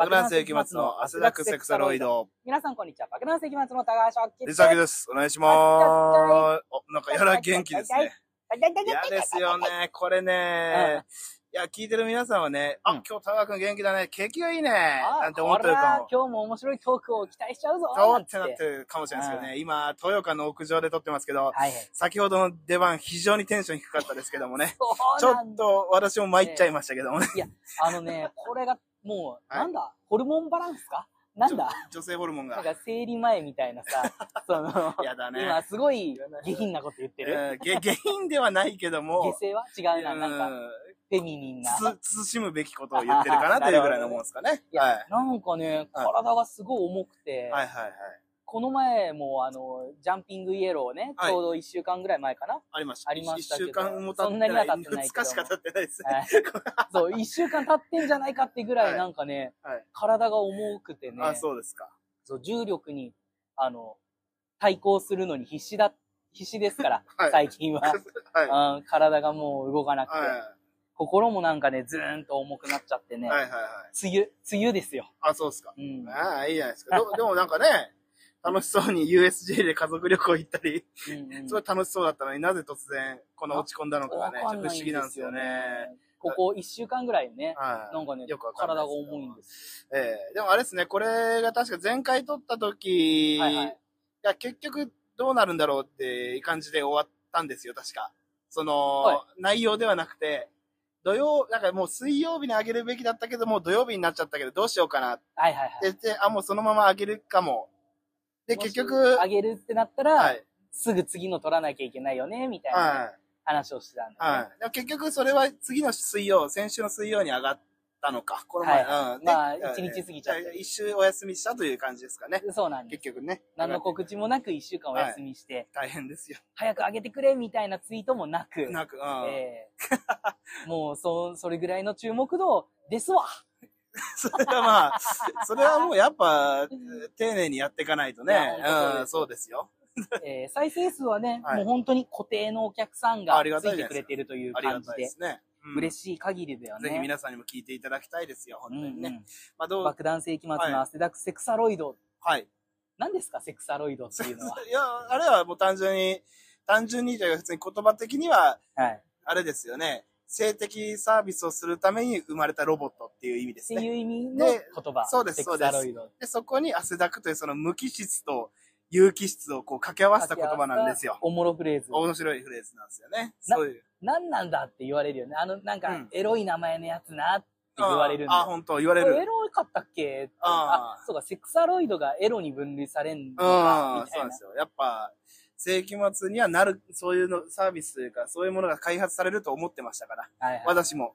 爆弾世紀末の汗だくセクサロイド。皆さんこんにちは。爆弾世紀末の高橋明リサキです。お願いします。お、なんかやら元気ですね。嫌ですよね。これね。いや、聞いてる皆さんはね、あ、うん今日高くん元気だね。景気がいいね。あなんて思ってるかも。今日も面白いトークを期待しちゃうぞ。ってなってるかもしれないですけどね。今、豊岡の屋上で撮ってますけど。先ほどの出番非常にテンション低かったですけどもね。ちょっ。と私も参っちゃいましたけどもね。あのね、これがもう、はいなんだ？ホルモンバランスか？なんだ？女性ホルモンが。なんか生理前みたいなさ、その、やだね。今すごい下品なこと言ってる？えーげ下品ではないけども、下世は違うな、なんか、うんフェミニンな。つ、慎むべきことを言ってるかなというぐらいのもんですかね。いや、はい。なんかね、体がすごい重くて、はいはいはい。この前もあの、ジャンピングイエローね、はいちょうど1週間ぐらい前かな？ありました。ありましたけど一週間も経ってない。そんなには経ってないけど2日しか経ってないですね。はい そう、1週間経ってんじゃないかってぐらはいいなんかね、はい。体が重くてね、あ、そうですか。そう重力に、あの、対抗するのに必死だ、必死ですから、はい最近は。はい。うん体がもう動かなくて、は心もなんかね、ずーんと重くなっちゃってね、い。はいはいはい。梅雨、梅雨ですよ。あ、そうですか。うん。ああ、いいじゃないですか。どでもなんかね、楽しそうに USJ で家族旅行行ったり、うんうんすごい楽しそうだったのになぜ突然この落ち込んだのかがね、ちょっと不思議なんですよね。。ここ1週間ぐらいね、はい。なんかね、よくわか体が重いんです。ええでもあれですね、これが確か前回撮った時、はいはいいや、結局どうなるんだろうっていう感じで終わったんですよ、確か。その、は内容ではなくて、土曜、なんかもう水曜日に上げるべきだったけど、もう土曜日になっちゃったけど、どうしようかなはいはいはい。言って、あ、もうそのまま上げるかも。で、結局、あげるってなったら、はい。すぐ次の取らなきゃいけないよね、みたいなはい。話をしてたんだよね。はい。結局それは次の水曜、先週の水曜に上がったのか。この前。はいうん。まあで一日過ぎちゃってじあ一週お休みしたという感じですかね。そうなんです。結局ね。何の告知もなく1週間お休みして、大変ですよ。早くあげてくれみたいなツイートもなく、なく、うん。えーもうそ、それぐらいの注目度ですわ。それはまあ、それはもうやっぱ、丁寧にやっていかないとねうですうん、そうですよ。えー再生数はね、はいもう本当に固定のお客さんがありがつたいじゃないですかいてくれてるというありが感じでたいで、すね。うん嬉しい限りだよね。ぜひ皆さんにも聞いていただきたいですよ、本当にね。うんうんまあどう、爆弾世紀末はいの汗だくセクサロイド。はい。何ですかセクサロイドっていうのは？いや、あれはもう単純に、単純にというか普通に言葉的には、はい。あれですよね。性的サービスをするために生まれたロボットっていう意味ですね。っていう意味ので言葉。そうですセクサロイド。で、そこに汗だくというその無機質と有機質をこう掛け合わせた言葉なんですよ。おもろフレーズ。面白いフレーズなんですよね。なそういう。何なんだって言われるよね。あの、なんかうん、エロい名前のやつなって言われるんだあ、よ。本当言われこれエる。ロかったっけああ、そうか、セクサロイドがエロに分類されんのうか、ん、みたいうなそなんです。よ。やっぱ、世紀末にはなる、そういうの、サービスというか、そういうものが開発されると思ってましたから。はいはい私も。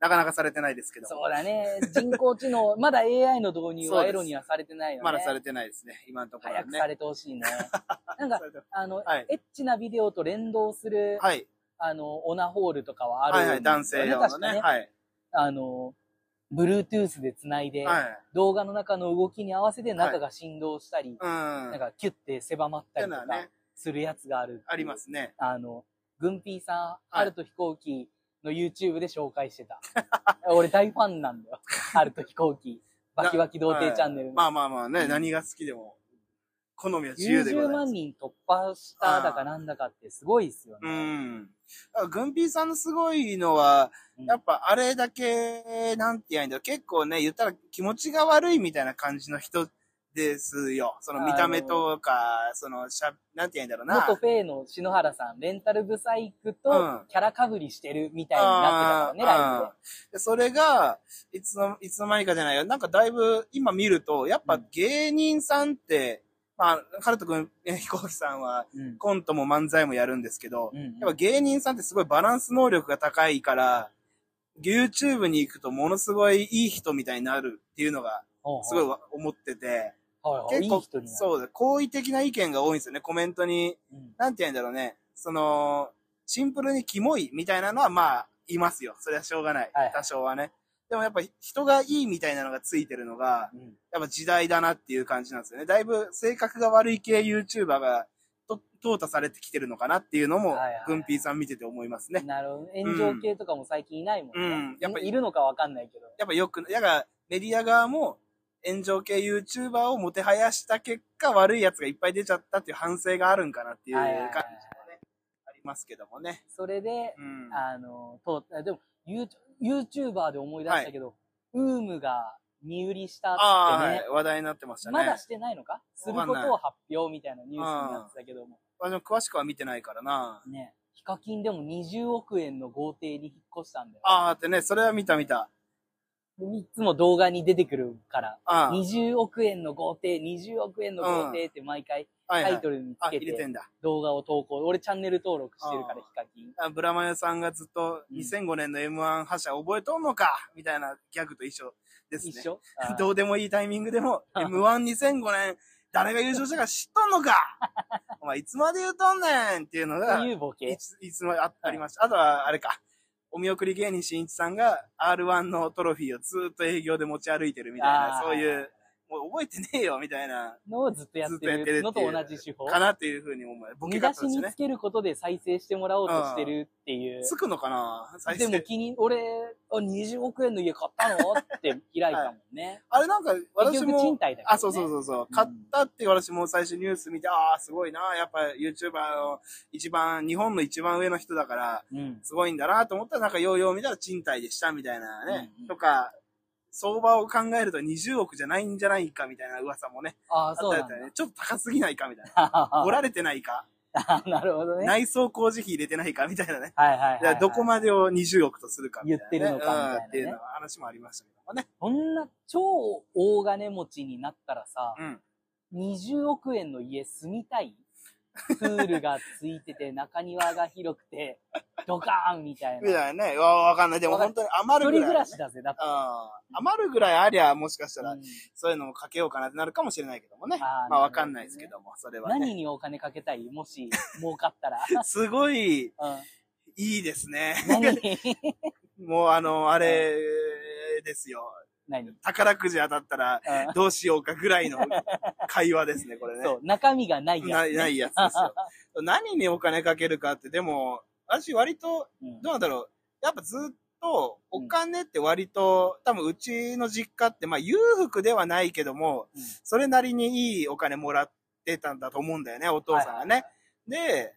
なかなかされてないですけど。そうだね。人工知能、まだ AI の導入はエロにはされてないよね。まだされてないですね。今のところはね。早くされてほしいね。なんかあの、はいエッチなビデオと連動する、はい。あの、オナホールとかはあるんはいはい。男性用のね。ね。はい。あの、Bluetooth でつないで、はい。動画の中の動きに合わせて中が振動したり、うん。なんかキュッて狭まったりとかするやつがある。ありますね。あの、グンピーさん、はいハルト飛行機の YouTube で紹介してた。俺大ファンなんだよ。ハルト飛行機。バキバキ童貞チャンネルの。まあまあまあね、何が好きでも、好みは自由でござ90います。万人突破しただかなんだかってすごいですようね。ん。だからグンピーさんのすごいのは、うんやっぱあれだけ、なんて言うんだろう、結構ね、言ったら気持ちが悪いみたいな感じの人ですよ。その見た目とか、そのしゃ、なんて言うんだろうな。元フェイの篠原さん、レンタルブサイクとうんキャラかぶりしてるみたいになってたからね、ライブで。でそれが、いつの、いつの間にかじゃないよ。なんかだいぶ、今見ると、やっぱ芸人さんって、まあ、カルト君、え飛行機さんは、うんコントも漫才もやるんですけど、うんうんやっぱ芸人さんってすごいバランス能力が高いから、YouTube に行くとものすごいいい人みたいになるっていうのが、すごいわ思ってて、はいはい結構いい人になる。そうだ、好意的な意見が多いんですよね、コメントに。うんなんて言うんだろうね、その、シンプルにキモいみたいなのはまあ、いますよ。それはしょうがない。はい多少はね。でもやっぱ人がいいみたいなのがついてるのが、うんやっぱ時代だなっていう感じなんですよね。だいぶ性格が悪い系 YouTuber がと淘汰されてきてるのかなっていうのもグンピーさん見てて思いますね。なるほど。炎上系とかも最近いないもんね。うんやっぱいるのかわかんないけど。やっぱよく、やがメディア側も、炎上系 YouTuber をもてはやした結果、悪い奴がいっぱい出ちゃったっていう反省があるんかなっていうはいはいはい感じもね、ありますけどもね。それで、うん。あの、と、でも、ユー YouTuber で思い出したけど、ウームが身売りしたああ、ってね、はい、話題になってましたね。まだしてないのか？することを発表みたいなニュースになってたけども。私も詳しくは見てないからな。ね。ヒカキンでも20億円の豪邸に引っ越したんだよ。ああってね、それは見た見た。でいつも動画に出てくるから、ああ。20億円の豪邸、20億円の豪邸って毎回タイトルにあ、つけて。動画を投稿。俺チャンネル登録してるから、ヒカキン。あブラマヨさんがずっとうん2005年の M1 覇者覚えとんのか？みたいなギャグと一緒ですね。一緒？どうでもいいタイミングでも、あ M12005 年、誰が優勝したか知っとんのか？お前いつまで言うとんねんっていうのが、いつ、いつもあありました。あとは、あれか。お見送り芸人しんいちさんが R1 のトロフィーをずっと営業で持ち歩いてるみたいな、そういう、もう覚えてねえよみたいな、のをずっとやってるるのと同じ手法。かなっていうふうに思う。ボケ見出し方ですね。につけることで再生してもらおうとしてるっていう。つくのかな？再生でも気に、俺、あ20億円の家買ったの？って開いたもんね。あれなんか、結私局賃も、貸だね。あ、そうそうそうそう、うん買ったって私も最初ニュース見て、ああ、すごいな、やっぱ YouTuber の一番、日本の一番上の人だから、うん。すごいんだなと思ったら、なんかようよう見たら賃貸でしたみたいなね、うんうんとか、相場を考えると20億じゃないんじゃないかみたいな噂もね、ああ、あっ。たね。ちょっと高すぎないかみたいな。あおられてないか なるほどね。内装工事費入れてないかみたいなね。はいはいはい、だからどこまでを20億とするかみたいな、ね。言ってるのかみたいなねうんっていうの話もありましたけどもね。こんな超大金持ちになったらさ、うん。20億円の家住みたいプールがついてて、中庭が広くて、ドカーンみたいな。みたいなね。わわかんない。でも本当に余一人るぐらい、暮らしだぜ、だって。あー余るぐらいありゃ、もしかしたらう、んそういうのもかけようかなってなるかもしれないけどもね。あーまあわかんないですけども、それはね。何にお金かけたい？もし、儲かったら？すごい、うん、いいですね。何？もうあの、あれですよ。何、うん宝くじ当たったら、どうしようかぐらいの会話ですね、これね。そう、中身がないやつ、ないないやつですよ。何にお金かけるかって、でも、私割と、うんどうなんだろう。やっぱずっと、お金って割と、多分うちの実家って、まあ裕福ではないけども、うんそれなりにいいお金もらってたんだと思うんだよね、お父さんがね。で、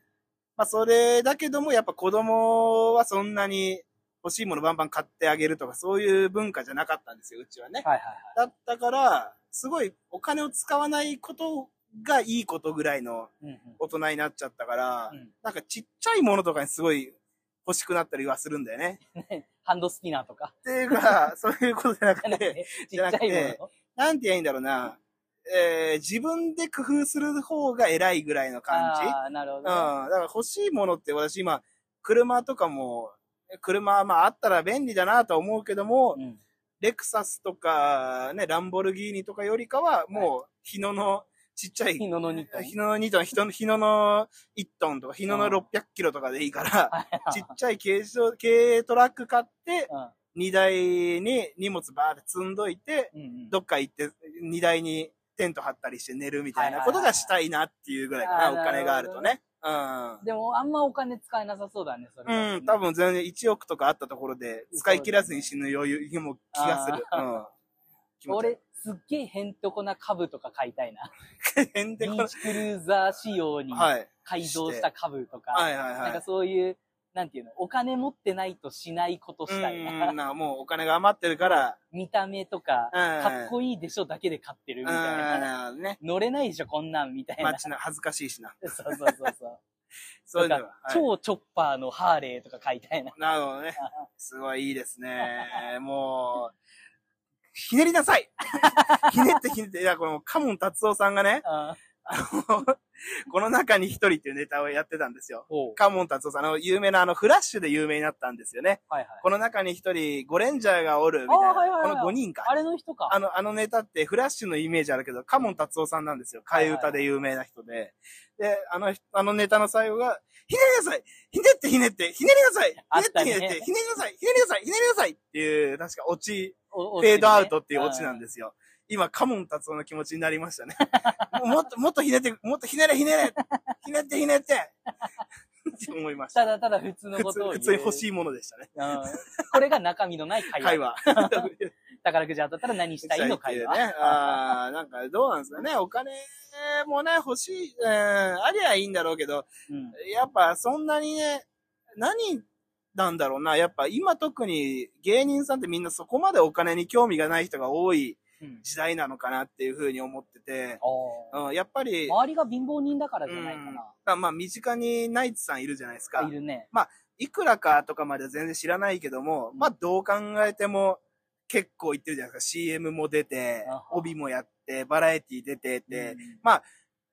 まあそれだけども、やっぱ子供はそんなに欲しいものバンバン買ってあげるとか、そういう文化じゃなかったんですよ、うちはね。はいはいはい。だったから、すごいお金を使わないことがいいことぐらいのうんうん大人になっちゃったから、うんなんかちっちゃいものとかにすごい欲しくなったりはするんだよね。ね ハンドスピナーとか。っていうか、そういうことじゃなくて、じゃなくて。なんて言えばいいんだろうな。えー自分で工夫する方が偉いぐらいの感じ。ああ、なるほうん。だから欲しいものって私今、車とかも、車はまああったら便利だなとは思うけども、うん。レクサスとか、ね、ランボルギーニとかよりかは、もう、日野のちっちゃい、日野の2トン。日野の2トン、日野の日野の1トンとか、日野の600キロとかでいいから、ちっちゃい軽乗軽トラック買って、荷台に荷物バーって積んどいて、うん。うんうん。どっか行って、荷台にテント張ったりして寝るみたいなことがしたいなっていうぐらいかな、お金があるとね。でも、あんまお金使えなさそうだね、それは。うん。うん、多分全然1億とかあったところで、使い切らずに死ぬ余裕にも気がする。うん。気持ち悪い俺、すっげえへんとこな株とか買いたいな。変でこビーチクルーザー仕様にはい。改造した株とか、はいはいはいなんか。そういう、なんていうの、お金持ってないとしないことしたいうんな。なもうお金が余ってるから、見た目とか、うんかっこいいでしょだけで買ってるみたいな。うん、ね。乗れないでしょ、こんなんみたいな。街な、恥ずかしいしな。そうそうそうそう。そはい超チョッパーのハーレーとか買いたいな。なるほどね。すごいいいですね。もう、ひねりなさいひねってひねって。いや、このカモン達夫さんがね、ああの、この中に一人っていうネタをやってたんですよ。カモン達夫さん、あの、有名なあの、フラッシュで有名になったんですよね。はいはい。この中に一人、ゴレンジャーがおる、みたいな。あはいはいはいこの5人か。あれの人か。あの、あのネタってフラッシュのイメージあるけど、カモン達夫さんなんですよ。替え歌で有名な人で。で、あの人、あのネタの最後が、ひねりなさいひねってひねってひねりなさいひねあってひねってひねりなさいひねりなさいひねりなさいっていう、確かオチ、おフェードアウトっていうオチなんでですよ。今、カモン達夫の気持ちになりましたね。ももっと、もっとひねって、もっとひねれひねれひねってひねって って思いましたた。だただ普通のことを。普通に欲しいものでしたね。うん。これが中身のない会話。会話。宝くじ当たったら何したいの会話。ね。ああ、なんかどうなんですかね。お金もね、欲しい、うん、ありゃいいんだろうけど、うん。やっぱそんなにね、何なんだろうな。やっぱ今特に芸人さんってみんなそこまでお金に興味がない人が多いうん。時代なのかなっていうふうに思ってて、あうん、やっぱり、あ。周りが貧乏人だからじゃないかうんな。あまあ身近にナイツさんいるじゃないですかい。るね。いくらかとかまでは全然知らないけども、まあどう考えても結構言ってるじゃないですか。CM も出てあは、帯もやって、バラエティ出てて、うん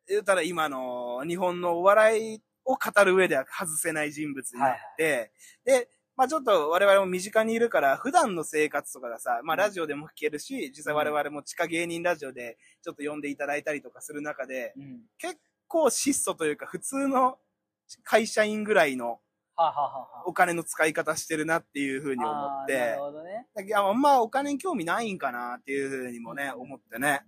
言ったら今の日本のお笑いを語る上では外せない人物になって、で、まあちょっと我々も身近にいるから、普段の生活とかがさ、まあラジオでも聞けるし、実際我々も地下芸人ラジオでちょっと呼んでいただいたりとかする中で、うん。結構質素というか普通の会社員ぐらいのお金の使い方してるなっていうふうに思あ、ってなる、ほどね。いやあんまお金に興味ないんかなっていうふうにもね、思ってね、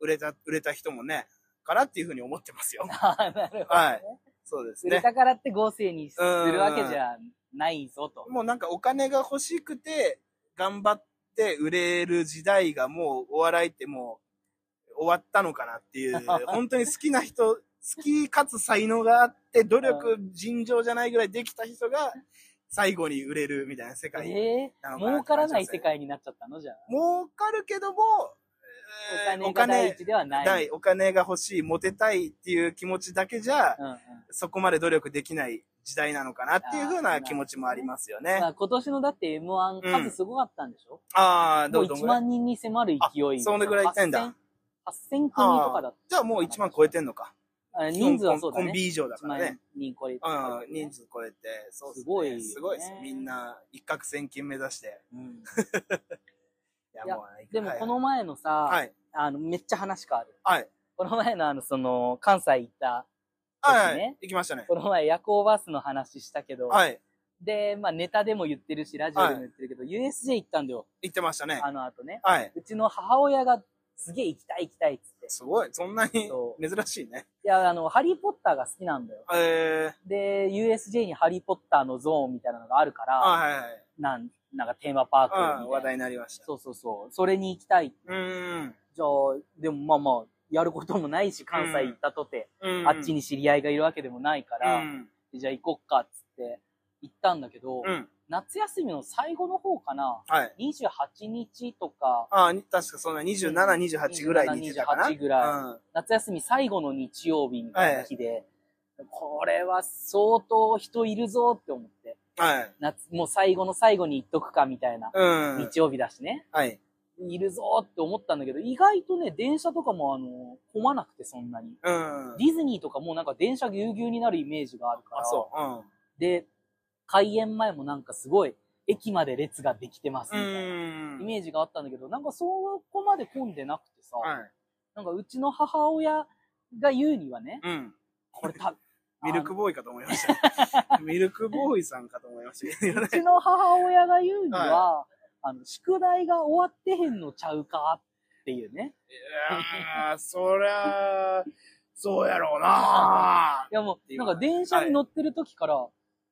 売れた、売れた人もね、からっていうふうに思ってますよ。ああ、なるほど、ね。はいそうですね。売れたからって合成にするわけじゃないぞと。もうなんかお金が欲しくて、頑張って売れる時代がもうお笑いってもう終わったのかなっていう、本当に好きな人、好きかつ才能があって、努力尋常じゃないぐらいできた人が最後に売れるみたいな世界。ええなのかな儲からない世界になっちゃったの？じゃあ。儲かるけども、お金が第一ではない。ない、お金が欲しい、モテたいっていう気持ちだけじゃ、うんうん。そこまで努力できない時代なのかなっていうふうな気持ちもありますよね。まあ、今年のだって M1 数すごかったんでしょ、ああ、もう1どうどんぐらい？万人に迫る勢い。それぐらいいってんだ8000。8000組とかだっじゃあもう1万超えてんのか。た。あ人数はそうだね。コンビ以上だ1万からね。人超えてうん、人数超えて、そうっねすごいよねすごいです。みんな、一攫千金目指して。うん いやいやもうでもこの前のさ、はい。あの、めっちゃ話変わる。はい。この前のあの、その、関西行ったはい。はい。行きましたね。この前夜行バスの話したけど、はい。で、まあネタでも言ってるし、ラジオでも言ってるけど、USJ 行ったんだよ。行ってましたね。あの後ね。はい。うちの母親がすげえ行きたい行きたいっつって。すごい。そんなにそ珍しいね。いや、あの、ハリーポッターが好きなんだよ。えで、USJ にハリーポッターのゾーンみたいなのがあるかー、ら、あはいはい。なん、なんかテーマパークみたいなうん、話題になりました。そうそうそう。それに行きたい。うーん。じゃあ、でもまあまあ、やることもないし、関西行ったとて、うんあっちに知り合いがいるわけでもないから、うん。じゃあ行こっかっつって行ったんだけど、うん。夏休みの最後の方かな、はい。28日とか、あに確かそんな27、28ぐらいに行ってたかな？28ぐらいうん。夏休み最後の日曜日みたいな日で、これは相当人いるぞって思って、はい。夏、もう最後の最後に行っとくかみたいな、うん。日曜日だしね、はい。いるぞって思ったんだけど、意外とね、電車とかもあの、混まなくてそんなに。うん。ディズニーとかもうなんか電車ぎゅうぎゅうになるイメージがあるから。あ、そう。で、開園前もなんかすごい、駅まで列ができてますうん。みたいな、うん。イメージがあったんだけど、なんかそこまで混んでなくてさ、はい。なんかうちの母親が言うにはね、うん。これた、ミルクボーイかと思いました。ミルクボーイさんかと思いましたね。うちの母親が言うには、あの、宿題が終わってへんのちゃうかっていうね。いやー、そりゃ、そうやろうな いやもう、なんか電車に乗ってる時から、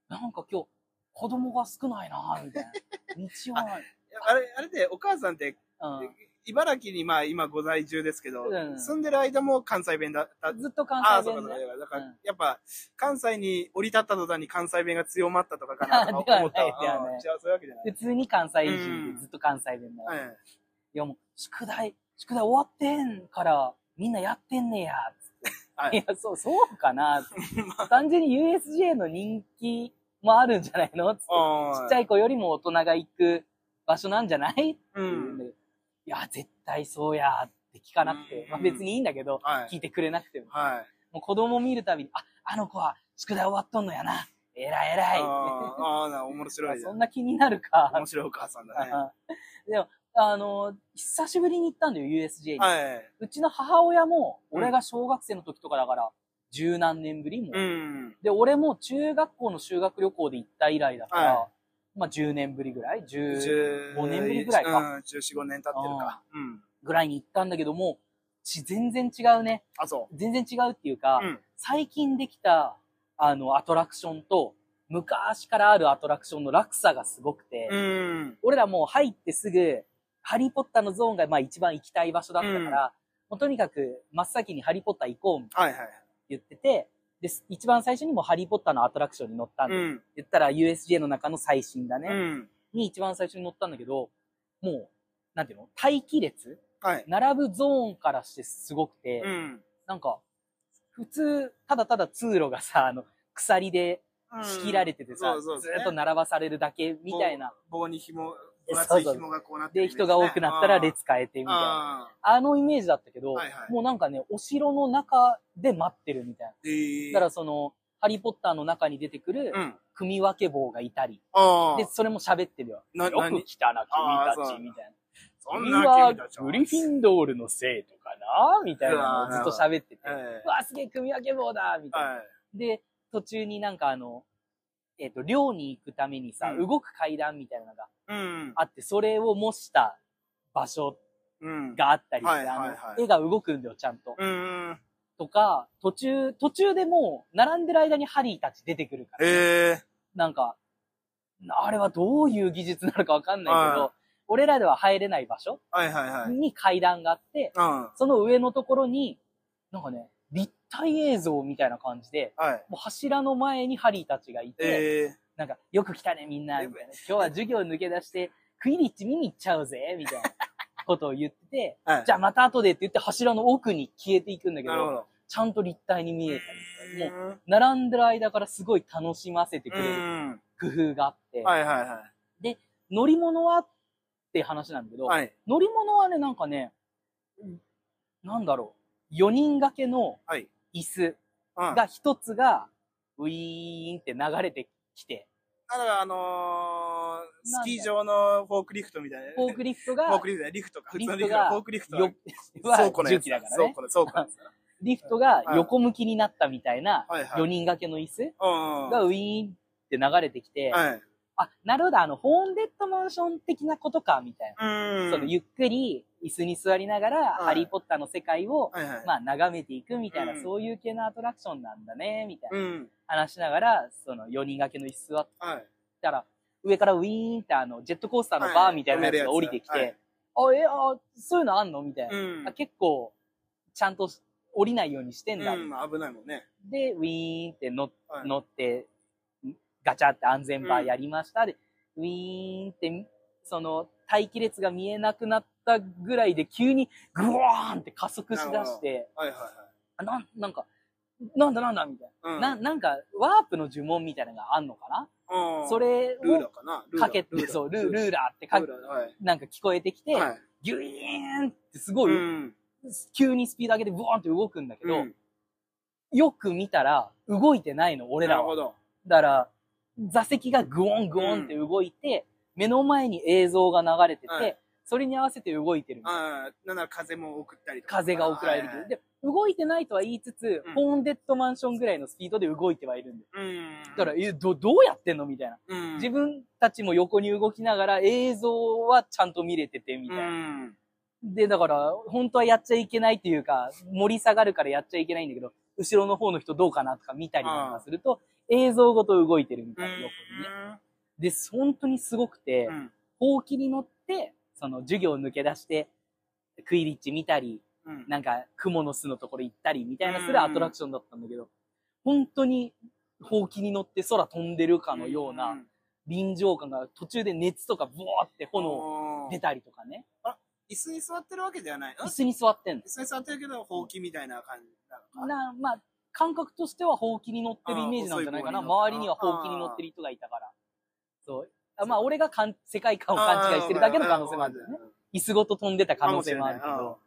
なんか今日、子供が少ないなみたいな。日曜ない。あれ、あれで、お母さんって、うん茨城にまあ今ご在住ですけど、うん住んでる間も関西弁だった。ずっと関ああ、そうか、西弁で。そうか。だから、うんやっぱ、関西に降り立った途端に関西弁が強まったとかかな とか思ったわ。ではないではないうん違う、そういうわけじゃない。普通に関西人うんでずっと関西弁だよ。はいいやもう、宿題、宿題終わってんから、みんなやってんねや、つって。はいいや、そう、そうかな って単純に USJ の人気もあるんじゃないの？つって。ちっちゃい。い子よりも大人が行く場所なんじゃない？ってう言うんいや、絶対そうやって聞かなくてう。んまあ別にいいんだけど、はい聞いてくれなくても。はい。もう子供見るたびに、あ、あの子は宿題終わっとんのやな。えらいえらい。あーあー、な面白い。そんな気になるか。面白いお母さんだね。でも、あの、久しぶりに行ったんだよ、USJ に。はい。うちの母親も、うん俺が小学生の時とかだから、十何年ぶりも、うん。で、俺も中学校の修学旅行で行った以来だから、はまあ10年ぶりぐらい ?10 15年ぶりぐらいかうん、14、5年経ってるか。うん。ぐらいに行ったんだけども、ち全然違うね。あ、そ全然違うっていうか、う。うん。最近できたあの、アトラクションと、昔からあるアトラクションの落差がすごくて、うん。俺らもう入ってすぐ、ハリーポッターのゾーンがまあ一番行きたい場所だったから、もうとにかく真っ先にハリーポッター行こうってはいはい。言ってて、で、一番最初にもハリーポッターのアトラクションに乗ったんで、うん。言ったら USJ の中の最新だね、うん。に一番最初に乗ったんだけど、もう、なんていうの待機列？はい。並ぶゾーンからしてすごくて、うん。なんか、普通、ただただ通路がさ、あの、鎖で仕切られててさ、そうそうずーっと並ばされるだけみたいな。棒。棒に紐、え分厚い紐がこうなってるで、人が多くなったら列変えてみたいな。ああのイメージだったけど、はいはいもうなんかね、お城の中で待ってるみたいー。え。だからその、ハリーポッターの中に出てくるうん。組分け棒がいたり。で、それも喋ってるよ。な、よく来たな、君たち、みたいな。そんなグリフィンドールの生徒かなみたいなのをずっと喋ってて。えうわ、すげえ組分け棒だみたいな。えはい。で、途中になんかあの、えっ、と、寮に行くためにさ、うん動く階段みたいなのがうん。あって、それを模した場所うん。があったりして、はいはいはいあの絵が動くんだよ、ちゃんと。うん。とか、途中、途中でもう、並んでる間にハリーたち出てくるから、ええなんか、あれはどういう技術なのかわかんないけど、は俺らでは入れない場所はいはいはい。に階段があって、うん。その上のところに、なんかね、立体映像みたいな感じで、はい。もう柱の前にハリーたちがいて、ええなんか、よく来たね、みんな、みたいな。今日は授業抜け出して、クイリッチ見に行っちゃうぜ、みたいなことを言ってて、はい。じゃあまた後でって言って柱の奥に消えていくんだけど。ちゃんと立体に見えたりとか、もう、う並んでる間からすごい楽しませてくれるん。工夫があって、はいはいは乗り物はって話なんだけど、い。はい。乗り物はね、なんかね、なんだろう、4人掛けのはい。椅子うん。が一つが、ウィーンって流れてきて、だからあのー、スキー場のフォークリフトみたいな。フォークリフトが、フォークリフトねリフトか。普通のリフトがフォークリフトよはは 倉庫のやつ重機だからね。倉庫の、倉庫のやつだリフトが横向きになったみたいなはいはい。4人掛けの椅子。がウィーンって流れてきて、はい。あ、なるほど、あの、ホーンデッドマンション的なことか、みたいな。うん。そのゆっくり椅子に座りながら、はいハリーポッターの世界を、はいはい。まあ、眺めていくみたいな、うんそういう系のアトラクションなんだね、みたいな。うん。話しながら、その4人掛けの椅子座っはい。たら、上からウィーンってあの、ジェットコースターのバーみたいなやつが降りてきて、あ、え、あ、そういうのあんのみたいな。うんあ。結構、ちゃんと降りないようにしてんだ。うん、危ないもんね。で、ウィーンって乗って、ガチャって安全バーやりました。で、ウィーンって、その、待機列が見えなくなったぐらいで急にグワーンって加速しだして、はいはいはい。あなん、なんか、なんだなんだみたいうん。な。な、なんか、ワープの呪文みたいなのがあんのかな？うんそれをーかけて、そう、ルーラーってかルーラーはい。なんか聞こえてきて、はい。ギュイーンってすごい、うん。急にスピード上げてブワーンって動くんだけど、うんよく見たら動いてないの、俺らは。なるほど。だから、座席がグオングオンって動いて、目の前に映像が流れてて、はいそれに合わせて動いてる。ああ、なんなら風も送ったりとか。風が送られるけど、はいで、動いてないとは言いつつ、うんホーンデッドマンションぐらいのスピードで動いてはいるんだよ。うん。だから、え、ど、どうやってんの？みたいな。うん、自分たちも横に動きながら映像はちゃんと見れてて、みたいな。うん。で、だから、本当はやっちゃいけないっていうか、盛り下がるからやっちゃいけないんだけど、後ろの方の人どうかなとか見たりなんかすると、映像ごと動いてるみたいな、横にね。で、本当にすごくてう、ん。ほうきに乗って、その授業抜け出して、クイリッチ見たり、うん。なんか、雲の巣のところ行ったりみたいなすうんるアトラクションだったんだけど、本当に、ほうきに乗って空飛んでるかのよううなん臨場感が途中で熱とかブワーって炎炎出たりとかね。椅子に座ってるわけではないの椅子に座ってんの椅。子に座ってるけど、ほうきみたいな感じなのか。な、まあ、感覚としてはほうきに乗ってるイメージなんじゃないかな。周りにはほうきに乗ってる人がいたから。そう。あまあ、俺がかん世界観を勘違いしてるだけの可能性もあるんだよね。椅子ごと飛んでた可能性もあるけど、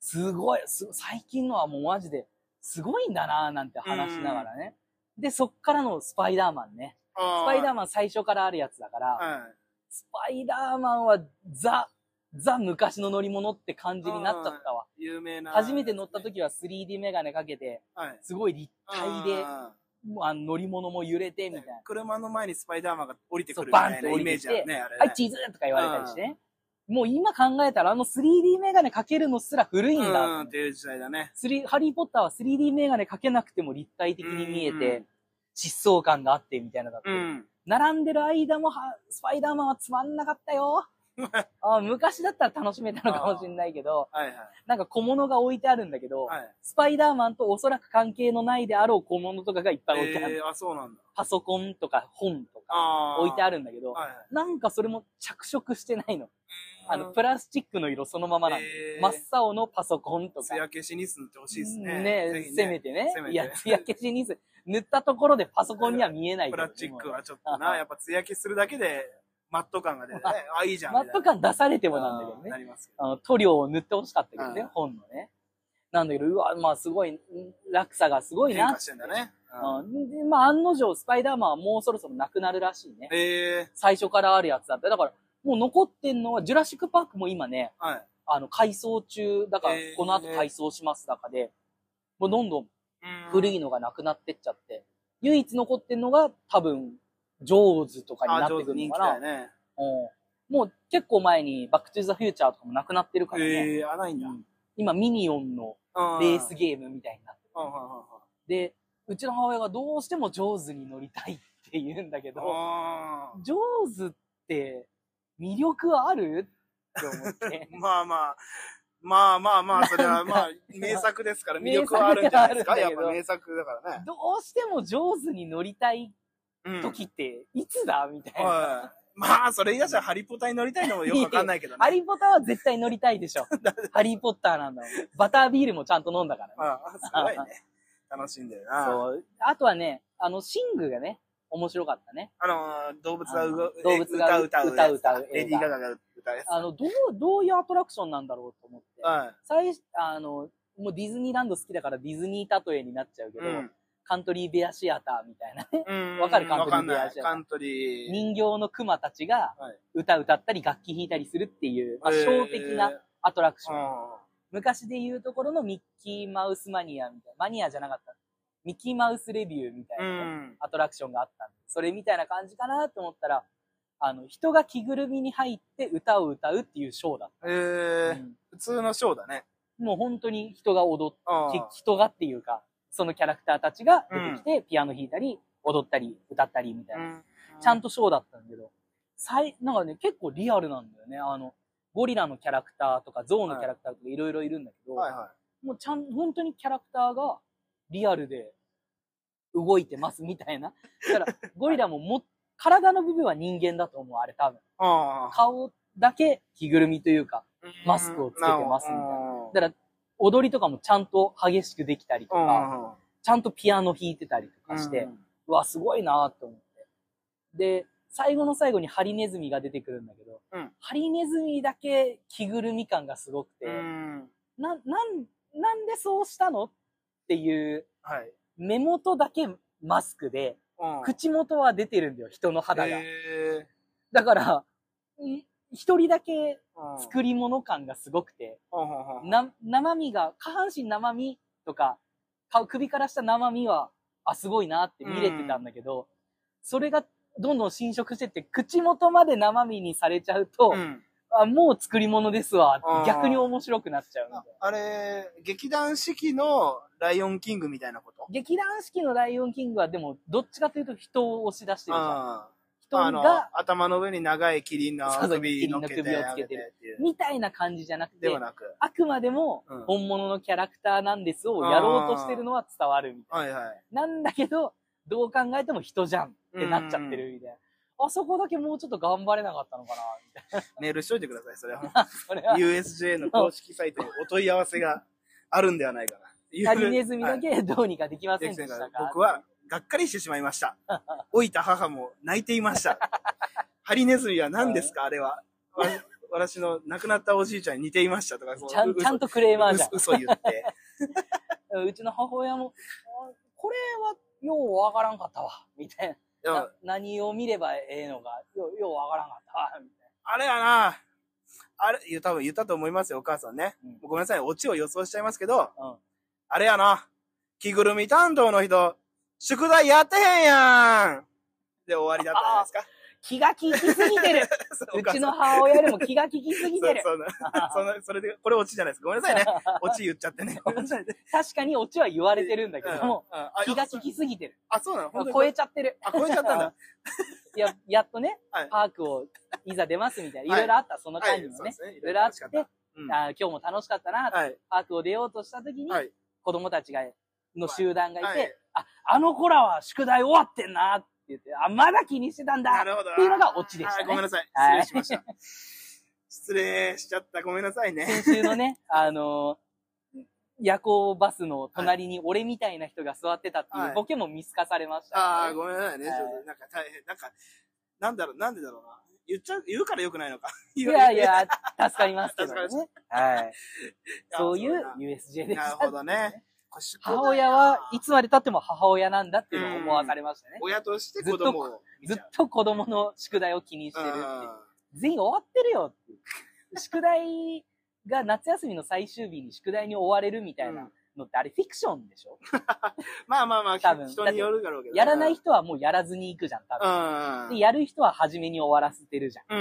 すごい、す最近のはもうマジで、すごいんだなーなんて話しながらね。で、そっからのスパイダーマンね。ススパイダーママン最初からあるやつだから、はい。スパイダーマンはザ、ザ昔の乗り物って感じになっちゃったわ。有名な。初めて乗った時は 3D メガネかけて、はい。すごい立体で、あもうあの乗り物も揺れて、みーたいな。車の前にスパイダーマンが降りてくるみたいなイメージあるね、あれね。はい、チーズとか言われたりしてね。もう今考えたらあの 3D メガネかけるのすら古いんだ。うん、っていう時代だね。スリハリーポッターは 3D メガネかけなくても立体的に見えうてん、疾走感があってみたいなのだった。うん。並んでる間もは、スパイダーマンはつまんなかったよ。あ昔だったら楽しめたのかもしれないけど、はいはい。なんか小物が置いてあるんだけど、はい。スパイダーマンとおそらく関係のないであろう小物とかがいっぱい置いてある。えー、あ、そうなんだ。パソコンとか本とか。置いてある。るんだけど、はいはい。なんかそれも着色してないの。あの、うんプラスチックの色そのままなんで。えー真っ青のパソコンとか。艶消しにすんってほしいですね。ねぜひせめてねせめ。ていや、艶消しにす、塗ったところでパソコンには見えないけどプラスチックはちょっとな、やっぱ艶消しするだけで、マット感が出てね、あ、いいじゃん。マット感出されてでもなんだけどねな。ります。あの、塗料を塗ってほしかったけどねうん、本のね。なんだけど、うわ、まあすごい、ん落差がすごいな変化。してんだね。うんうんで、まあ案の定、スパイダーマンはもうそろそろなくなるらしいね。ええ最初からあるやつだった。だから、もう残ってんのは、ジュラシックパークも今ね、はい。あの、改装中、だからこの後改装しますだかで、もうどんどん古いのがなくなってっちゃって、唯一残ってんのが多分、ジョーズとかになあ、ってくるのかな。ね。うんもう結構前に、バックトゥザフューチャーとかもなくなってるからね。ええあ、ないんだ。うん今、ミニオンのうんレースゲームみたいになってで、うちの母親がどうしてもジョーズに乗りたいって言うんだけど、あジョーズって魅力ある？って思ってー。まあまあ、まあまあまあ、それは まあ、名作ですから 魅力はあるんじゃないですか？やっぱ名作だからね。どうしてもジョーズに乗りたいうん時っていつだ？みたいな。はい。まあ、それ嫌じゃハリポタに乗りたいのもよくわかんないけどね。ハリーポッターは絶対乗りたいでしょ。ハリーポッターなんだもん。バタービールもちゃんと飲んだからね。まあ、すごいね。楽しんでるな。そう。あとはね、あの、シングがね、面白かったね。あの、動物が動物が歌う歌う歌うレディー・ガガが歌うやつ。あの、どう、どういうアトラクションなんだろうと思って。は最初、あの、もうディズニーランド好きだからディズニー例えになっちゃうけい。ど、うん。カントリーベアシアターみたいなね。うんわかるカントリー。ベアシアターカントリー。人形のクマたちがはい歌歌ったり楽器弾いたりするっていう、まあ、えー小的なアトラクション。う昔で言うところのミッキーマウスマニアみたいな、マニアじゃなかった。ミッキーマウスレビューみたいな。アトラクションがあったんで、それみたいな感じかなと思ったら、あの、人が着ぐるみに入って歌を歌うっていうショーだっえた。ーうん普通のショーだね。もう本当に人が踊っ人がっていうか、そのキャラクターたちが出てきて、ピアノ弾いたり、踊ったり、歌ったりみたいな。ちゃんと。とショーだったんだけど、最、なんかね、結構リアルなんだよね。あの、ゴリラのキャラクターとか、ゾウのキャラクターとかいろいろいるんだけど、はいはもうちゃん、本当にキャラクターがリアルで動いてますみたいな。だから、ゴリラもも、体の部分は人間だと思う、あれ多分。顔だけ着ぐるみというか、マスクをつけてますみたいななだから、踊りとかもちゃんと激しくできたりとか、ちゃんとピアノ弾いてたりとかして、うわ、すごいなと思って。で、最後の最後にハリネズミが出てくるんだけど、うんハリネズミだけ着ぐるみ感がすごくて、うん。な、なん、なんでそうしたのっていう、はい。目元だけマスクで、うん口元は出てるんだよ、人の肌が。へだから、ん？一人だけー作り物感がすごくて、うんうんうんうん。な、生身が、下半身生身とか、顔首からした生身は、あ、すごいなって見れてたんだけど、それがどんどん侵食してって、口元まで生身にされちゃうと、うん。あ、もう作り物ですわ逆に面白くなっちゃう。あれ、劇団四季のライオンキングみたいなこと？劇団四季のライオンキングはでも、どっちかというと人を押し出してるじゃん。あ人あのが、、頭の上に長いキリンの首の首をつけてるみたいな感じじゃなくて。あくまでもうん本物のキャラクターなんですをやろうとしてるのは伝わるみたいはいはい。な。なんだけど、どう考えても人じゃんってなっちゃってるみたいな。あそこだけもうちょっと頑張れなかったのかなみたいメールしといてください、それは。れは、USJ の公式サイトにお問い合わせがあるんではないかな。ハリネズミだはいけどうにかできませんでしたか、僕は、がっかりしてしまいました。老いた母も泣いていました。ハリネズミは何ですか？あれは。わ私の亡くなったおじいちゃんに似ていましたとか、そうちゃん、嘘ちゃんとクレーマーじゃん。嘘嘘言って。うちの母親も、あこれはようわからんかったわ、みたいな。な何を見ればええのか、ようわからんかったわ、みたいあれやなあれ、多分言ったと思いますよ、お母さんね。うんごめんなさい、オチを予想しちゃいますけど、な。うん。あれやな。着ぐるみ担当の人、宿題やってへんやんで終わりだったじゃないですか。気が利きすぎてる。うちの母親よりも気が利きすぎてる。そうそうその それで、これオチじゃないですか。ごめんなさいね。オチ言っちゃってね。確かにオチは言われてるんだけども、気が利きすぎてる。あ、そうなの？本当に？超えちゃってる。あ、超えちゃったんだ。いや、やっとね、はいパークをいざ出ますみたいな、はいいろいろあった、そのはい、間にもね。いろいろあって、うんあー今日も楽しかったな、はい。パークを出ようとした時に、はい。子供たちが、の集団がいて、はいあ、あの子らは宿題終わってんなって言って、あ、まだ気にしてたんだなるほど。っていうのがオチでしたねはいごめんなさい。はい失礼しました。失礼しちゃった。ごめんなさいね。先週のね、あのー夜行バスの隣に俺みたいな人が座ってたっていはいうボケも見透かされました、ああ、ごめんなさいね。はいなんか大変。なんか、なんだろう、なんでだろうな。言っちゃう、言うからよくないのか。いいやいや、助かりますけど 助かりまね。はい。やそういう USJ でした。なるほどね。母親はいつまで経っても母親なんだっていうのを思わされましたね。親として子供を見ずっ。と子供の宿題を気にしてるって全員終わってるよって。宿題が夏休みの最終日に宿題に追われるみたいなのってあれフィクションでしょ？まあまあまあ、多分人によるだろうけどね。やらない人はもうやらずに行くじゃん、多分。うん。で、やる人は初めに終わらせてるじゃん。う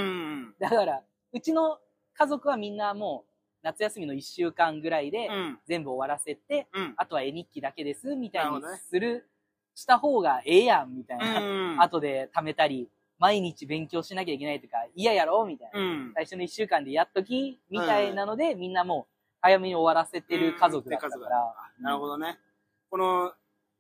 ん。だから、うちの家族はみんなもう夏休みの1週間ぐらいでうん。全部終わらせて、うん。あとは絵日記だけです、みたいになるほどねする、した方がええやん、みたいな。うん。後で貯めたり、毎日勉強しなきゃいけないとか、嫌やろみたいな。うん。最初の1週間でやっとき、みたいなので、みんなもう早めに終わらせてる家族だったかうん家族ら。なるほどね。この、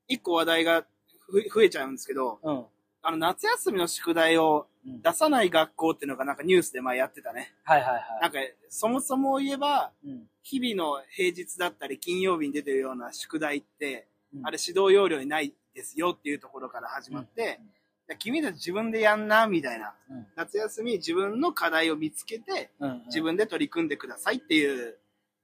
一個話題がふ増えちゃうんですけど、うん。あの、夏休みの宿題をうん出さない学校っていうのがなんかニュースで前やってたね。はいはいはなんか、そもそも言えば、い。うん。日々の平日だったり金曜日に出てるような宿題って、うんあれ指導要領にないですよっていうところから始まって、いや君たち自分でやんな、みたいな。うん夏休み自分の課題を見つけて、うん。うん。自分で取り組んでくださいっていう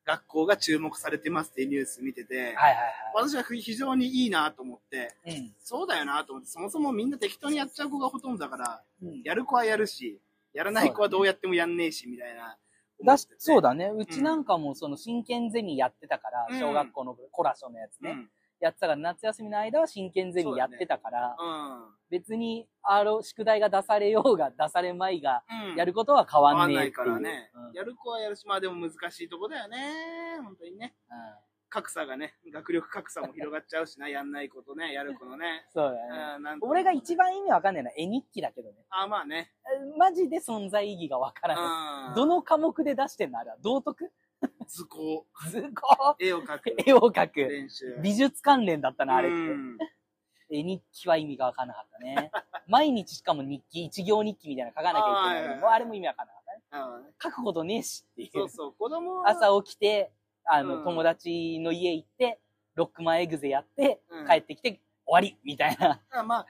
学校が注目されてますっていうニュース見てて、はいはい私は非常にいいなと思って、はい。うん。そうだよなと思って、そもそもみんな適当にやっちゃう子がほとんどだから、うんやる子はやるし、やらない子はどうやってもやんねえし、みたいな。だしそうだ。だね。うちなんかもその真剣ゼミやってたから、うん小学校のコラショのやつね。うん。やってたから、夏休みの間は真剣ゼミやってたから、うん。別に、あの、宿題が出されようが出されまいが、うん。やることは変わんないんねえっていう。からね、うんやる子はやるし、まあでも難しいとこだよね。本当にね。うん格差がね、学力格差も広がっちゃうしな、やんないことね、やる子のね。そうだね。俺が一番意味わかんないのは絵日記だけどね。あ、まあね。マジで存在意義がわからない。うん。どの科目で出してんのあれは道徳図工、図工？絵を描く絵を描く。練習。美術関連だったな、あれって。うん絵日記は意味がわからなかったね。毎日しかも日記、一行日記みたいなの書かなきゃいけないもうあれも意味わからなかったね。書くことねえしっていう。そうそう、子供は朝起きて、あの、うん友達の家行って、ロックマンエグゼやって、うん帰ってきて、終わりみたいな。あまあ、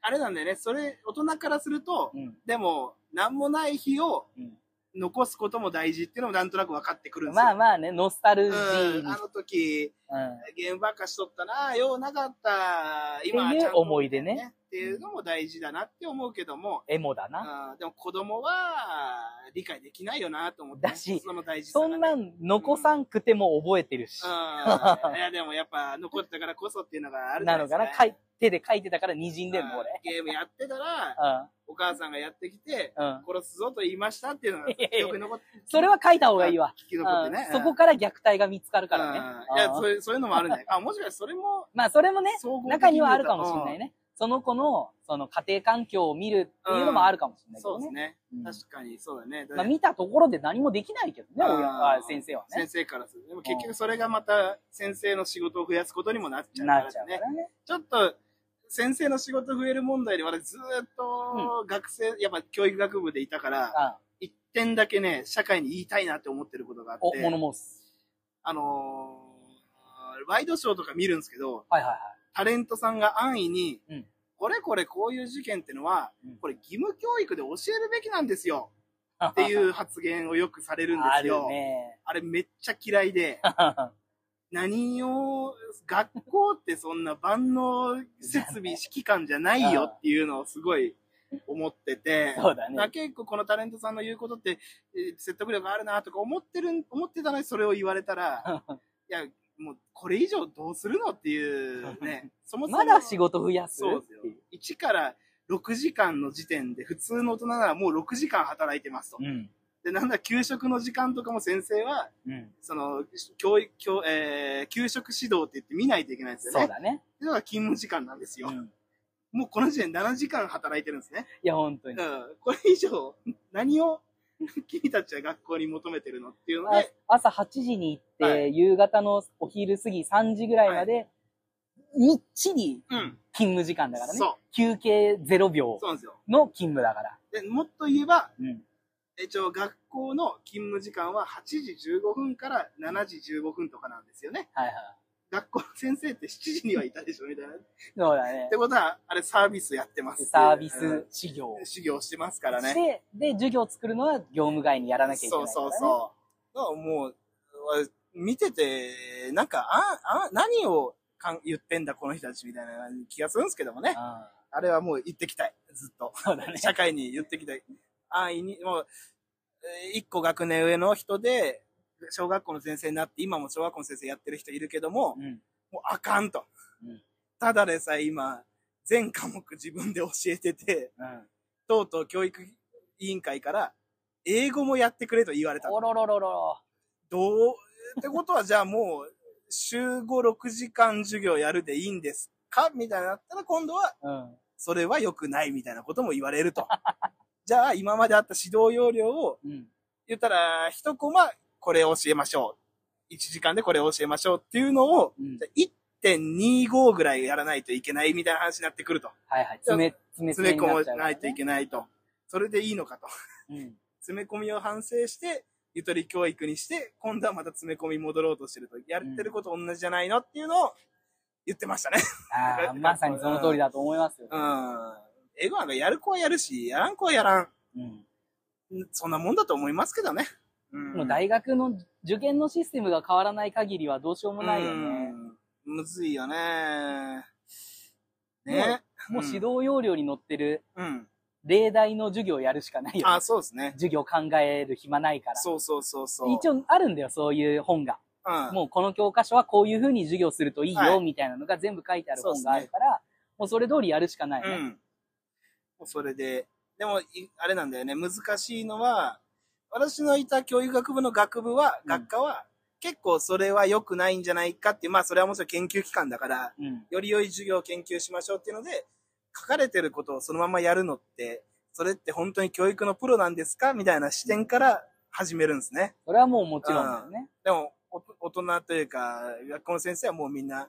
あれなんだよね。それ、大人からすると、うん。でも、なんもない日をうん残すことも大事っていうのもなんとなく分かってくるんですよ。まあまあね、ノスタルジーに。うん、あの時、うんゲームばっかしとったな、ようなかった、今ちゃんと思い出ねっていうのも大事だなって思うけども、エモだな。うんでも子供は理解できないよなと思って、だしその大事さがねそんなん残さんくても覚えてるし。うん。いや、でもやっぱ残ってたからこそっていうのがあるなのか、かな書い手で書いてたから滲んでんの、うん俺。ゲームやってたら、うお母さんがやってきて。殺すぞと言いましたっていうのが記憶に残って、それは書いた方がいいわ。聞き残ってね。うんそこから虐待が見つかるからね。うんいや、うんそういう、のもあるね。あ、もしかしてそれも、まあ、それもね、中にはあるかもしれないね。その子の、その家庭環境を見るっていうのもあるかもしれうん。ないけどね。そうですね。うん確かに、そうだね。まあ、見たところで何もできないけどね、先生はね先。生からすると。でも結局それがまた先生の仕事を増やすことにもなっちゃうかなっちゃらね。うからね。ちょっと、先生の仕事増える問題で私ずーっと学生、やっぱ教育学部でいたから、あ一点だけね、社会に言いたいなって思ってることがあっお、て、物申す。あのーワイドショーとか見るんですけど、はいはいタレントさんが安易に、うんこれこれこういう事件ってのは、うんこれ義務教育で教えるべきなんですよはい。っていう発言をよくされるんですよ。ね。あれめっちゃ嫌いで、何を、学校ってそんな万能設備、指揮官じゃないよっていうのをすごい思ってて、そうだね。結構このタレントさんの言うことって、えー説得力あるなとか思ってる、思ってたのにそれを言われたら、いや、もうこれ以上どうするのっていうね、そもそも。まだ仕事増やす？そうですよ。1から6時間の時点で普通の大人ならもう6時間働いてますと。うん。で、なんだ、給食の時間とかも先生は、うん。その、教育、教えー給食指導って言って見ないといけないんですよね。そうだね。それが勤務時間なんですよ。うん。もうこの時点で7時間働いてるんですね。いや、本当に。うん。これ以上、何を 君たちは学校に求めてるのっていうのあで、朝8時に行って、は夕方のお昼過ぎ3時ぐらいまで、みっちりうん。勤務時間だからね。そう。休憩0秒そうなんですよ。の勤務だから。で、もっと言えば、うん。一応学校の勤務時間は8時15分から7時15分とかなんですよね。はいはい。学校の先生って7時にはいたでしょみたいな。っそうだねて。ことは、あれサービスやってます。サービうんス修行。修行してますからね。で、で、授業を作るのは業務外にやらなきゃいけそないね。うそうそう。だからもう、見てて、なんか、あ、あ、何をかん言ってんだ、この人たちみたいな気がするんですけどもね。ああれはもう言ってきたい、ずっと。そうだね。社会に言ってきたい。あいに、もう、えー一個学年上の人で、小学校の先生になって、今も小学校の先生やってる人いるけども、うん。もうあかんと。うんただでさえ今、全科目自分で教えてて、うん。とうとう教育委員会から、英語もやってくれと言われたとおろろろろ。どう、ってことはじゃあもう、週5、6時間授業やるでいいんですか？みたいになったら今度は、うん。それは良くないみたいなことも言われると。じゃあ今まであった指導要領をうん。言ったら、一コマこれを教えましょう。1時間でこれを教えましょうっていうのを、うん。1.25ぐらいやらないといけないみたいな話になってくると。はいはい。詰め、詰め、込まないといけないと。それでいいのかと。うん。詰め込みを反省して、ゆとり教育にして、今度はまた詰め込み戻ろうとしてると。やってること同じじゃないのっていうのを言ってましたね。ああ、まさにその通りだと思いますよ。うん。英語なんかやる子はやるし、やらん子はやらん。うん。そんなもんだと思いますけどね。うん。もう大学の受験のシステムが変わらない限りはどうしようもないよね。うんむずいよね。ね。もう指導要領に載ってるうん。例題の授業をやるしかないよねあ、。そうですね。授業考える暇ないから。そうそうそうそう。一応あるんだよ、そういう本が。うん。もうこの教科書はこういう風に授業するといいよ、はいみたいなのが全部書いてある本があるから、もうそれ通りやるしかないね。うん。それで、でも、いあれなんだよね、難しいのは、私のいた教育学部の学部は、うん学科は、結構それは良くないんじゃないかっていう、まあそれはもちろん研究機関だから、うん。より良い授業を研究しましょうっていうので、書かれてることをそのままやるのって、それって本当に教育のプロなんですかみたいな視点から始めるんですね。それはもうもちろんだよね。でも、お大人というか、学校の先生はもうみんな、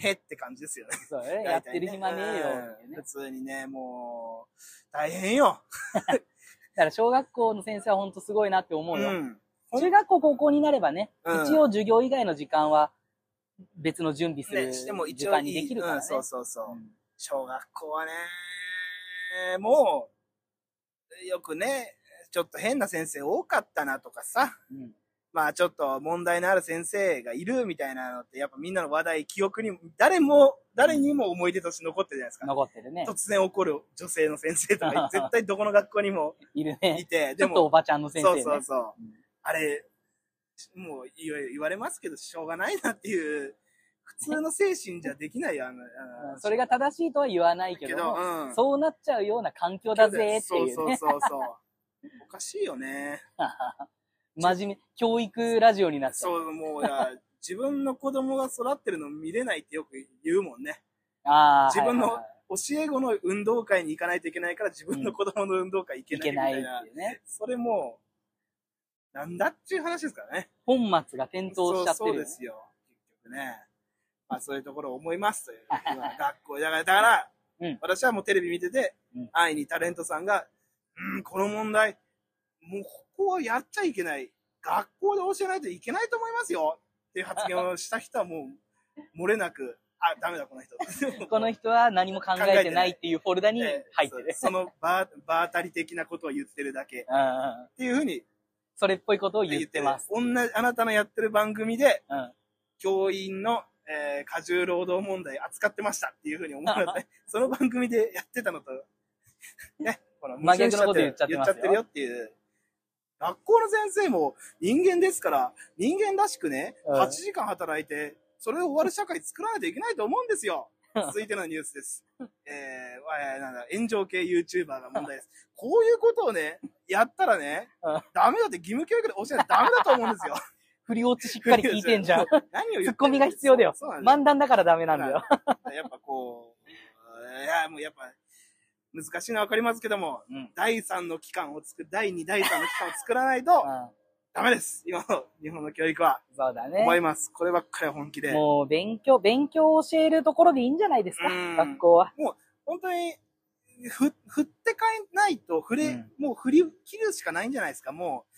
へって感じですよね。そうね。やってる暇ねえよ。普通にね、もう、大変よ。だから小学校の先生は本当すごいなって思うよ。ん。中学校、高校になればね、うん一応授業以外の時間は別の準備する時間にできるからね。うん、そうそうそう。うん小学校はね、もう、よくね、ちょっと変な先生多かったなとかさ、うんまあちょっと問題のある先生がいるみたいなのって、やっぱみんなの話題、記憶に、誰も、誰にも思い出として残ってるじゃないですか。残ってるね。突然起こる女性の先生とか、絶対どこの学校にもいるいね。て、ち でも、ょっとおばちゃんの先生ね。そうそうそう。うんあれ、もう言わ言われますけど、しょうがないなっていう、普通の精神じゃできないよ、あの、あのそれが正しいとは言わないけけども、ど、うん。そうなっちゃうような環境だぜってそういうね。そうそうそう。おかしいよね。真面目、教育ラジオになっちゃう。そう、もう、自分の子供が育ってるの見れないってよく言うもんね。ああ、自分のはいはいはい教え子の運動会に行かないといけないから自分の子供の運動会行けいないけないってみたいな。いうね。それもう、なんだっていう話ですからね。本末が転倒しちゃってそうそう。ですよ。結局ね。まあそういうところを思いますという。今学校。だから、だから、うん私はもうテレビ見てて、うん安易にタレントさんが、うん、この問題、もうここはやっちゃいけない。学校で教えないといけないと思いますよ。っていう発言をした人はもう、漏れなく、あ、ダメだこの人。この人は何も考えてないっていうフォルダにえ入ってる。そその場、場当たり的なことを言ってるだけ。っていうふうにそれっぽいことを言ってます。同じ、あなたのやってる番組で、うん。教員の、えー過重労働問題扱ってましたっていうふうに思うので、その番組でやってたのと、ね、この真逆のこと言っちゃってるよっていう。学校の先生も人間ですから、人間らしくね、うん8時間働いて、それで終わる社会作らないといけないと思うんですよ。続いてのニュースです。えー、わなんだ、炎上系 YouTuber が問題です。こういうことをね、やったらねうん、ダメだって義務教育で教えないとダメだと思うんですよ。振り落ちしっかり聞いてんじゃん。何を言ってツッコミが必要だよ漫談だからダメなんだよ。やっぱこう、いや、もうやっぱ、難しいのはわかりますけども、うん。第3の機関を作る、第2、第3の機関を作らないと、ダメです。今の日本の教育は。そうだね。思います。こればっかりは本気で。もう勉強、勉強を教えるところでいいんじゃないですか、うん学校は。本当に、ふ、振ってかえないと、振れ、うんもう振り切るしかないんじゃないですか？もう、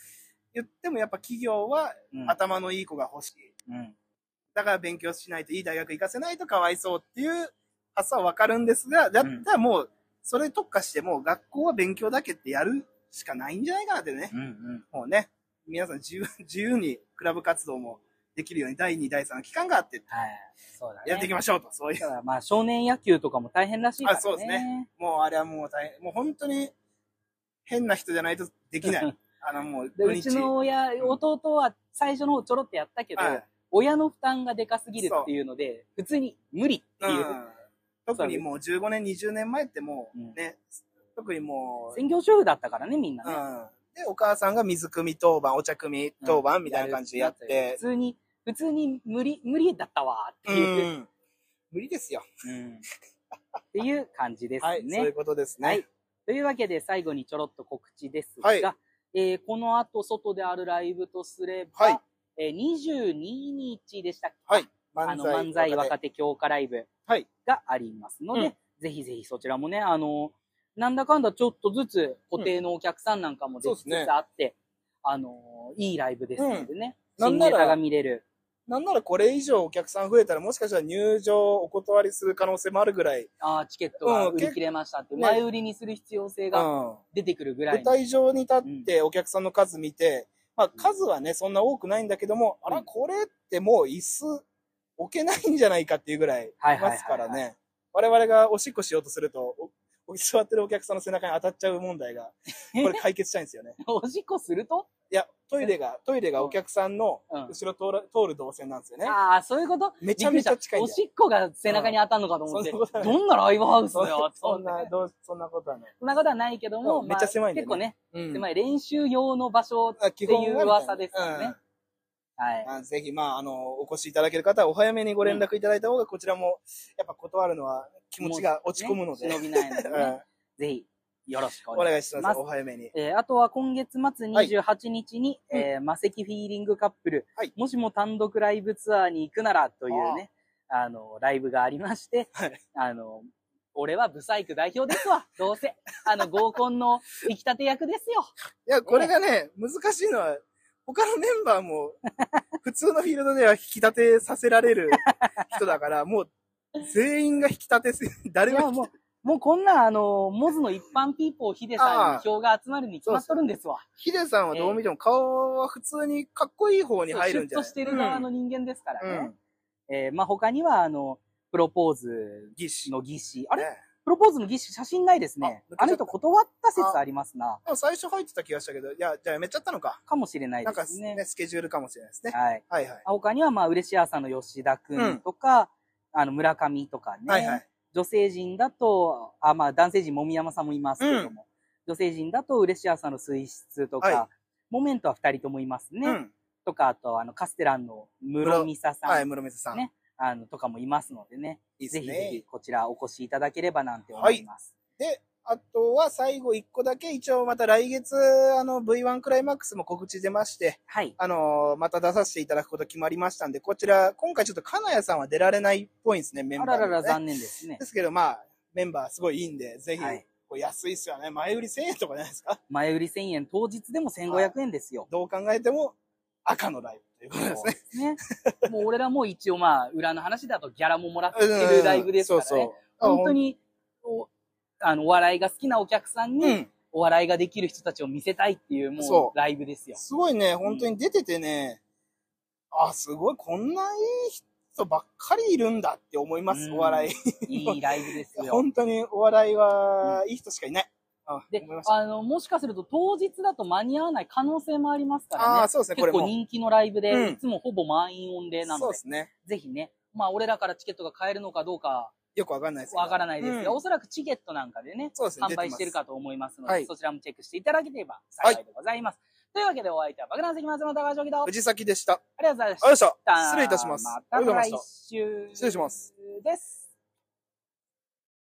言ってもやっぱ企業はうん頭のいい子が欲しい。うん。だから勉強しないといい大学行かせないとかわいそうっていう発想はわかるんですが、だったらもう、それ特化してもう学校は勉強だけってやるしかないんじゃないかなってね。うんうん。もうね、皆さん自由 自由にクラブ活動もできるように第2、第3の期間があって、はい。そうだね。やっていきましょうと。そういうまあ少年野球とかも大変らしいからね。あそうですね。もうあれはもう大変、もう本当に変な人じゃないとできない。あのもう、でうちの親、弟は最初の方ちょろってやったけど、はい親の負担がでかすぎるっていうので、普通に無理っていう。うん特にもう15年、20年前ってもうんうね、特にもう、専業主婦だったからね、みんなね。うん。で、お母さんが水汲み当番、お茶汲み当番みたいな感じでやって普、通に、普通に無理、無理だったわってういう。ん。無理ですよ。うんっていう感じですはい、そういねう。ことですね。はい。というわけで最後にちょろっと告知ですが、はいえーこの後外であるライブとすれば、はいえー22日でしたっけ？はい。あの漫才若手強化ライブはい。がありますので、うん。ぜひぜひそちらもね、あの、なんだかんだちょっとずつ固定のお客さんなんかもできつつあって、あの、いいライブですのでね、うん。新ネタが見れる。なんならこれ以上お客さん増えたら、もしかしたら入場お断りする可能性もあるぐらい、あーチケットがうん売り切れましたって、ね。前売りにする必要性がうん。出てくるぐらい。舞の。台上に立ってお客さんの数見て、まあ数はね、そんな多くないんだけども、あら、うん。これってもう椅子置けないんじゃないかっていうぐらいいますからね。我々がおしっこしようとすると、お座ってるお客さんの背中に当たっちゃう問題が、これ解決したいんですよね。おしっこすると、いや、トイレが、トイレがお客さんのうん。後ろ通る通る動線なんですよね。ああ、そういうこと？めちゃめちゃ近いんお。しっこが背中に当たるのかと思って、どんなライブハウスそだよ、そんな。どう、そんなことはない。そんなことはないけども、うん。めっちゃ狭い結構ね、うん。狭い練習用の場所っていう噂ですよね。うんはい。あぜひ、まあ、あの、お越しいただける方はお早めにご連絡いただいた方が、こちらも、やっぱ断るのは気持ちが落ち込むので。ね忍びないのでねうん ぜひ、よろしくおお願願いします。お早めに。えーあとは今月末はい28日に、えー魔石フィーリングカップル、はいもしも単独ライブツアーに行くならというね、あの、ライブがありまして、はい。あの、俺はブサイク代表ですわ、どうせ。あの、合コンの引き立て役ですよ。いや、これがね、難しいのは、他のメンバーも、普通のフィールドでは引き立てさせられる人だから、もう、全員が引き立てす、誰いや、もう、もうこんな、あの、モズの一般ピーポーヒデさんに票が集まるに決まっとるんですわ。ヒデさんはどう見ても顔は普通にかっこいい方に入るんじゃない？シュッとしてる側の人間ですからね。うん。えーまあ、他には、あの、プロポーズ技師。の儀式。あれ？ねプロポーズの儀式写真ないですね。ああの人断った説ありますな。最初入ってた気がしたけど、いや、じゃあやめちゃったのか。かもしれないなんかですね。ね、スケジュールかもしれないですね。はい。はいはい。他には、まあ、嬉し朝の吉田くんとか、あの、村上とかね。はいはい。女性陣だと、あ、まあ、男性陣、もみ山さんもいますけども、女性陣だと、嬉し朝の水質とか、はモメントは二人ともいますね。うん。とか、あと、あの、カステランの室美沙さん、はい、室水さん。ねあの、とかもいますのでね。いいですぜひぜひね。こちらお越しいただければなんて思います。で、あとは最後一個だけ、一応また来月、あの、V1 クライマックスも告知出まして、はい。あのまた出させていただくこと決まりましたんで、こちら、今回ちょっと金谷さんは出られないっぽいんですね、メンあバーに、ね。ららら、残念ですねで。すけど、まあ、メンバーすごいいいんで、ぜひ、はい安いっすよね。前売り1000円とかじゃないですか？前売り1000円、当日でも1500円ですよ。どう考えても赤のライブということですね。ね。もう俺らも一応まあ、裏の話だとギャラももらってるライブですからね。そうそう。本当に、おあの、お笑いが好きなお客さんに、うん。お笑いができる人たちを見せたいっていう、もそうう、ライブですよ。すごいね、本当に出ててね、あ、すごい、こんないい人ばっかりいるんだって思います、うんお笑い。いいライブですよ。本当にお笑いはいい人しかいない。あであの、もしかすると当日だと間に合わない可能性もありますからねああ、。そうですね、これも。結構人気のライブで、うんいつもほぼ満員御礼なのでそうで、すね。ぜひね、まあ俺らからチケットが買えるのかどうかよくわかんないです。わからないですが、うんおそらくチケットなんかでね、そうですね。販売してるかと。と思いますので、はいそちらもチェックしていただければ幸いでございます。というわけでお相手は爆弾石松の高橋と、藤崎でした。ありがとうございました。た。失礼いたします。また来。週失礼しますです。